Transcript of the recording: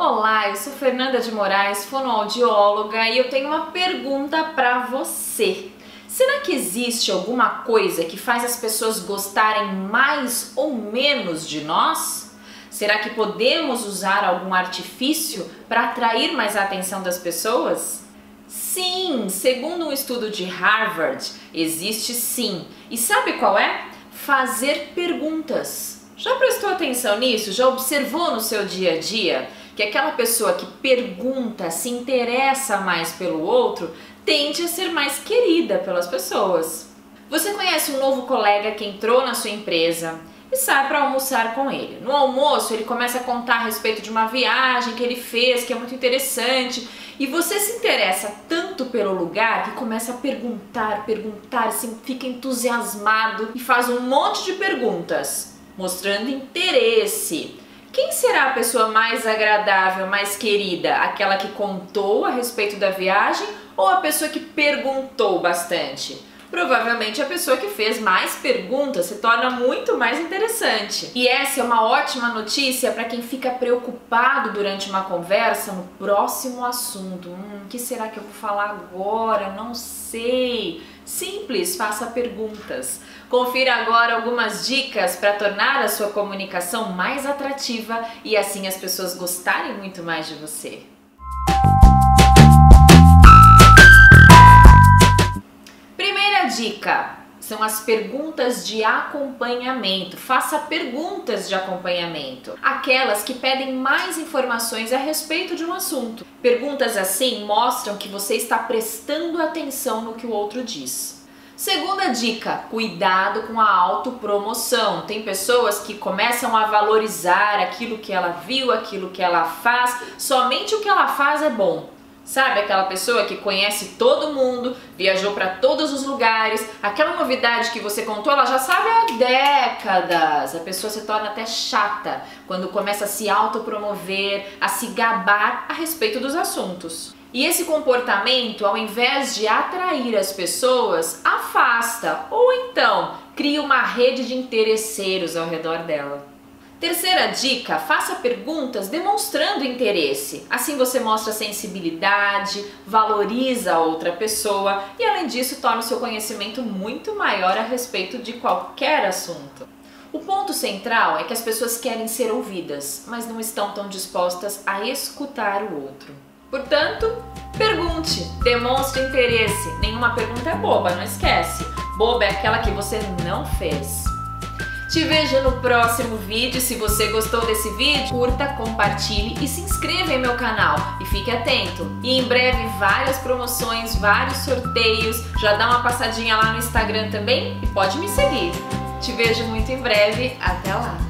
Olá, eu sou Fernanda de Moraes, fonoaudióloga, e eu tenho uma pergunta para você. Será que existe alguma coisa que faz as pessoas gostarem mais ou menos de nós? Será que podemos usar algum artifício para atrair mais a atenção das pessoas? Sim, segundo um estudo de Harvard, existe sim. E sabe qual é? Fazer perguntas. Já prestou atenção nisso? Já observou no seu dia a dia que aquela pessoa que pergunta, se interessa mais pelo outro, tende a ser mais querida pelas pessoas? Você conhece um novo colega que entrou na sua empresa e sai para almoçar com ele. No almoço, ele começa a contar a respeito de uma viagem que ele fez, que é muito interessante, e você se interessa tanto pelo lugar que começa a perguntar, perguntar, assim, fica entusiasmado e faz um monte de perguntas, mostrando interesse. Quem será a pessoa mais agradável, mais querida? Aquela que contou a respeito da viagem ou a pessoa que perguntou bastante? Provavelmente a pessoa que fez mais perguntas se torna muito mais interessante. E essa é uma ótima notícia para quem fica preocupado durante uma conversa no próximo assunto. Hum, o que será que eu vou falar agora? Não sei. Simples, faça perguntas. Confira agora algumas dicas para tornar a sua comunicação mais atrativa e assim as pessoas gostarem muito mais de você. Dica são as perguntas de acompanhamento. Faça perguntas de acompanhamento, aquelas que pedem mais informações a respeito de um assunto. Perguntas assim mostram que você está prestando atenção no que o outro diz. Segunda dica: cuidado com a autopromoção. Tem pessoas que começam a valorizar aquilo que ela viu, aquilo que ela faz, somente o que ela faz é bom. Sabe aquela pessoa que conhece todo mundo, viajou para todos os lugares, aquela novidade que você contou, ela já sabe há décadas. A pessoa se torna até chata quando começa a se autopromover, a se gabar a respeito dos assuntos. E esse comportamento, ao invés de atrair as pessoas, afasta ou então cria uma rede de interesseiros ao redor dela. Terceira dica: faça perguntas demonstrando interesse. Assim você mostra sensibilidade, valoriza a outra pessoa e, além disso, torna o seu conhecimento muito maior a respeito de qualquer assunto. O ponto central é que as pessoas querem ser ouvidas, mas não estão tão dispostas a escutar o outro. Portanto, pergunte, demonstre interesse. Nenhuma pergunta é boba, não esquece. Boba é aquela que você não fez. Te vejo no próximo vídeo. Se você gostou desse vídeo, curta, compartilhe e se inscreva em meu canal. E fique atento. E em breve várias promoções, vários sorteios. Já dá uma passadinha lá no Instagram também e pode me seguir. Te vejo muito em breve. Até lá!